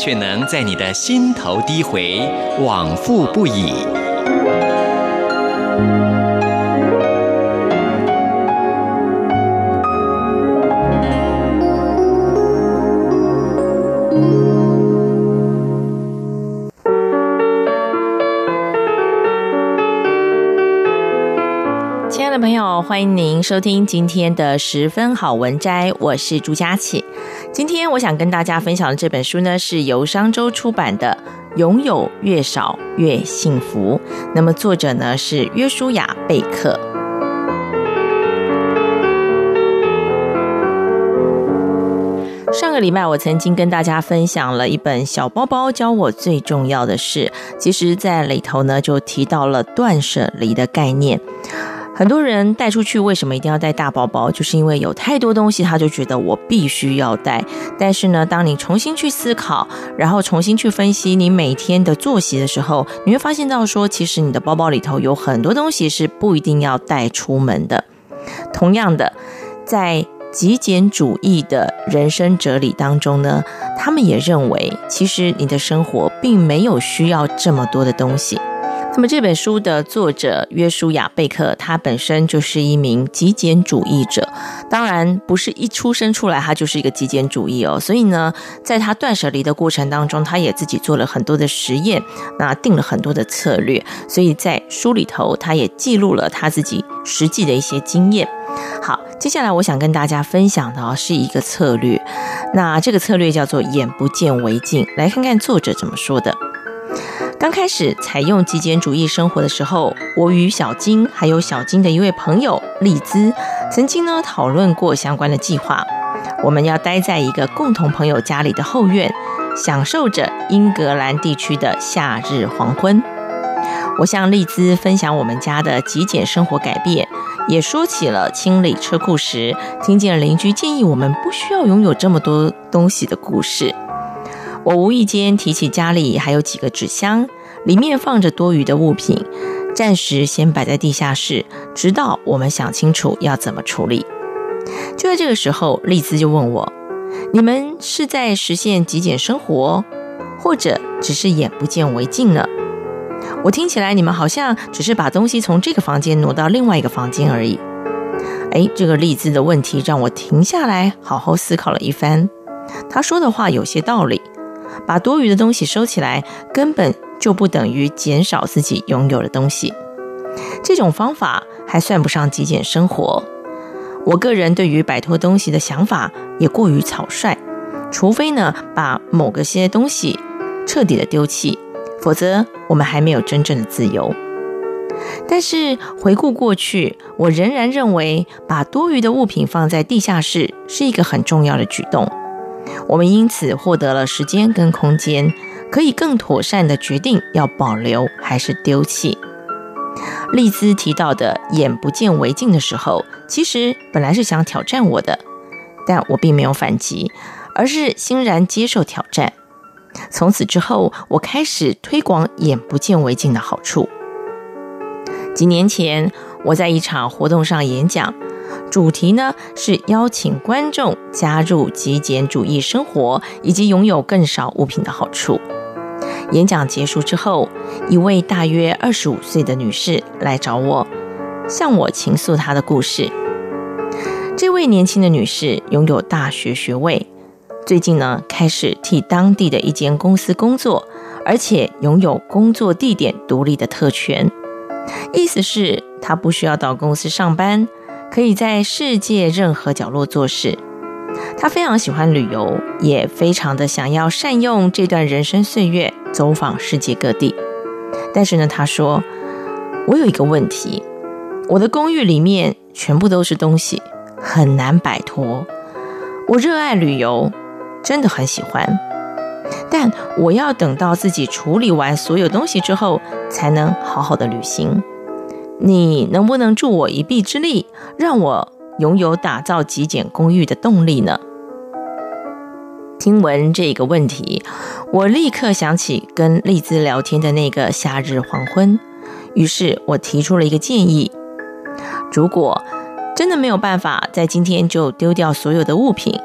却能在你的心头低回，往复不已。朋友，欢迎您收听今天的十分好文摘，我是朱佳琪。今天我想跟大家分享的这本书呢，是由商周出版的《拥有越少越幸福》。那么作者呢是约书亚·贝克。上个礼拜我曾经跟大家分享了一本《小包包教我最重要的事》，其实在里头呢就提到了断舍离的概念。很多人带出去为什么一定要带大包包？就是因为有太多东西，他就觉得我必须要带。但是呢，当你重新去思考，然后重新去分析你每天的作息的时候，你会发现到说，其实你的包包里头有很多东西是不一定要带出门的。同样的，在极简主义的人生哲理当中呢，他们也认为，其实你的生活并没有需要这么多的东西。那么这本书的作者约书亚·贝克，他本身就是一名极简主义者，当然不是一出生出来他就是一个极简主义哦。所以呢，在他断舍离的过程当中，他也自己做了很多的实验，那定了很多的策略。所以在书里头，他也记录了他自己实际的一些经验。好，接下来我想跟大家分享的是一个策略，那这个策略叫做“眼不见为净”。来看看作者怎么说的。刚开始采用极简主义生活的时候，我与小金还有小金的一位朋友丽兹，曾经呢讨论过相关的计划。我们要待在一个共同朋友家里的后院，享受着英格兰地区的夏日黄昏。我向丽兹分享我们家的极简生活改变，也说起了清理车库时听见邻居建议我们不需要拥有这么多东西的故事。我无意间提起家里还有几个纸箱，里面放着多余的物品，暂时先摆在地下室，直到我们想清楚要怎么处理。就在这个时候，丽兹就问我：“你们是在实现极简生活，或者只是眼不见为净呢？”我听起来你们好像只是把东西从这个房间挪到另外一个房间而已。哎，这个丽兹的问题让我停下来好好思考了一番。她说的话有些道理。把多余的东西收起来，根本就不等于减少自己拥有的东西。这种方法还算不上极简生活。我个人对于摆脱东西的想法也过于草率，除非呢，把某个些东西彻底的丢弃，否则我们还没有真正的自由。但是回顾过去，我仍然认为把多余的物品放在地下室是一个很重要的举动。我们因此获得了时间跟空间，可以更妥善地决定要保留还是丢弃。丽兹提到的“眼不见为净”的时候，其实本来是想挑战我的，但我并没有反击，而是欣然接受挑战。从此之后，我开始推广“眼不见为净”的好处。几年前，我在一场活动上演讲。主题呢是邀请观众加入极简主义生活，以及拥有更少物品的好处。演讲结束之后，一位大约二十五岁的女士来找我，向我倾诉她的故事。这位年轻的女士拥有大学学位，最近呢开始替当地的一间公司工作，而且拥有工作地点独立的特权，意思是她不需要到公司上班。可以在世界任何角落做事。他非常喜欢旅游，也非常的想要善用这段人生岁月，走访世界各地。但是呢，他说：“我有一个问题，我的公寓里面全部都是东西，很难摆脱。我热爱旅游，真的很喜欢，但我要等到自己处理完所有东西之后，才能好好的旅行。你能不能助我一臂之力，让我拥有打造极简公寓的动力呢？听闻这个问题，我立刻想起跟丽兹聊天的那个夏日黄昏，于是我提出了一个建议：如果真的没有办法在今天就丢掉所有的物品，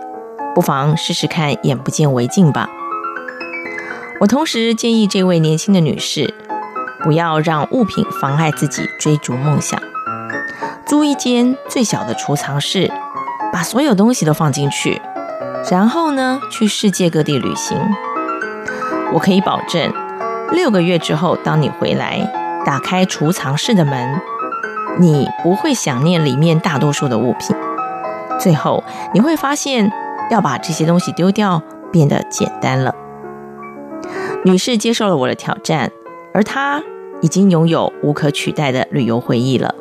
不妨试试看眼不见为净吧。我同时建议这位年轻的女士，不要让物品妨碍自己追逐梦想，租一间最小的储藏室，把所有东西都放进去。然后呢，去世界各地旅行。我可以保证，六个月之后，当你回来，打开储藏室的门，你不会想念里面大多数的物品。最后，你会发现，要把这些东西丢掉变得简单了。女士接受了我的挑战，而她已经拥有无可取代的旅游回忆了。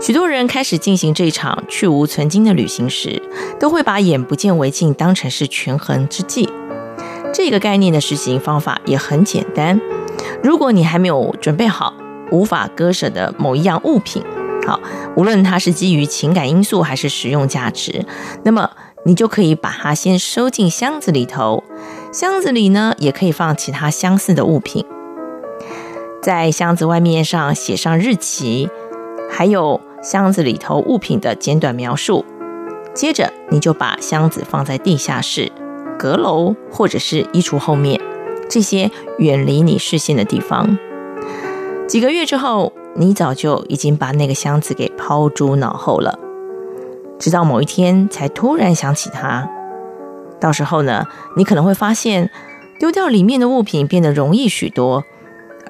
许多人开始进行这场去无存菁的旅行时，都会把眼不见为净当成是权衡之计。这个概念的实行方法也很简单。如果你还没有准备好无法割舍的某一样物品，好，无论它是基于情感因素还是实用价值，那么你就可以把它先收进箱子里头。箱子里呢，也可以放其他相似的物品。在箱子外面上写上日期，还有。箱子里头物品的简短描述，接着你就把箱子放在地下室、阁楼或者是衣橱后面，这些远离你视线的地方。几个月之后，你早就已经把那个箱子给抛诸脑后了，直到某一天才突然想起它。到时候呢，你可能会发现丢掉里面的物品变得容易许多，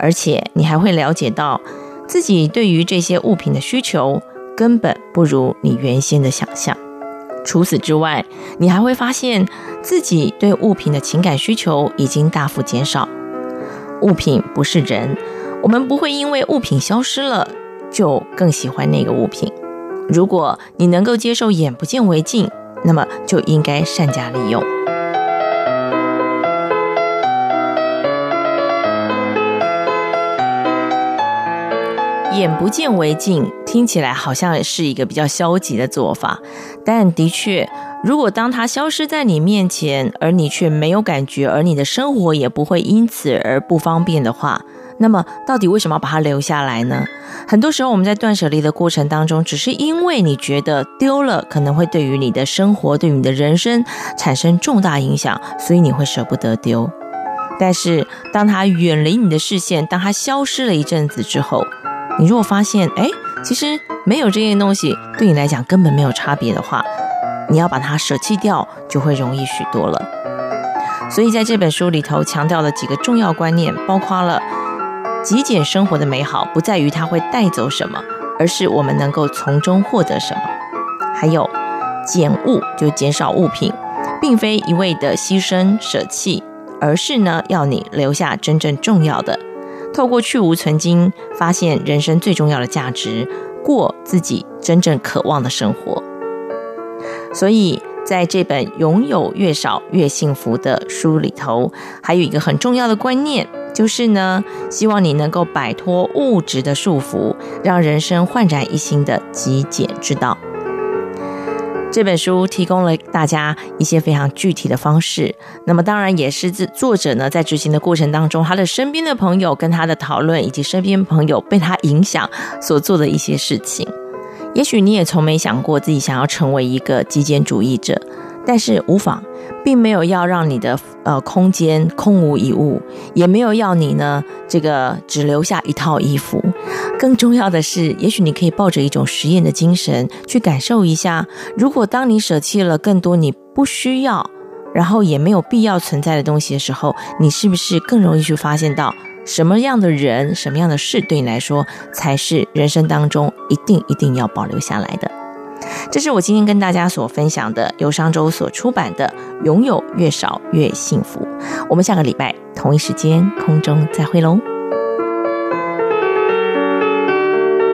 而且你还会了解到。自己对于这些物品的需求根本不如你原先的想象。除此之外，你还会发现自己对物品的情感需求已经大幅减少。物品不是人，我们不会因为物品消失了就更喜欢那个物品。如果你能够接受眼不见为净，那么就应该善加利用。眼不见为净，听起来好像是一个比较消极的做法，但的确，如果当它消失在你面前，而你却没有感觉，而你的生活也不会因此而不方便的话，那么到底为什么要把它留下来呢？很多时候我们在断舍离的过程当中，只是因为你觉得丢了可能会对于你的生活、对你的人生产生重大影响，所以你会舍不得丢。但是当它远离你的视线，当它消失了一阵子之后，你如果发现，哎，其实没有这件东西对你来讲根本没有差别的话，你要把它舍弃掉，就会容易许多了。所以在这本书里头强调了几个重要观念，包括了极简生活的美好不在于它会带走什么，而是我们能够从中获得什么。还有减物就减少物品，并非一味的牺牲舍弃，而是呢要你留下真正重要的。透过去无存经，发现人生最重要的价值，过自己真正渴望的生活。所以，在这本《拥有越少越幸福》的书里头，还有一个很重要的观念，就是呢，希望你能够摆脱物质的束缚，让人生焕然一新的极简之道。这本书提供了大家一些非常具体的方式，那么当然也是作者呢在执行的过程当中，他的身边的朋友跟他的讨论，以及身边朋友被他影响所做的一些事情。也许你也从没想过自己想要成为一个极简主义者，但是无妨。并没有要让你的呃空间空无一物，也没有要你呢这个只留下一套衣服。更重要的是，也许你可以抱着一种实验的精神去感受一下，如果当你舍弃了更多你不需要，然后也没有必要存在的东西的时候，你是不是更容易去发现到什么样的人、什么样的事对你来说才是人生当中一定一定要保留下来的？这是我今天跟大家所分享的，由商周所出版的《拥有越少越幸福》。我们下个礼拜同一时间空中再会喽。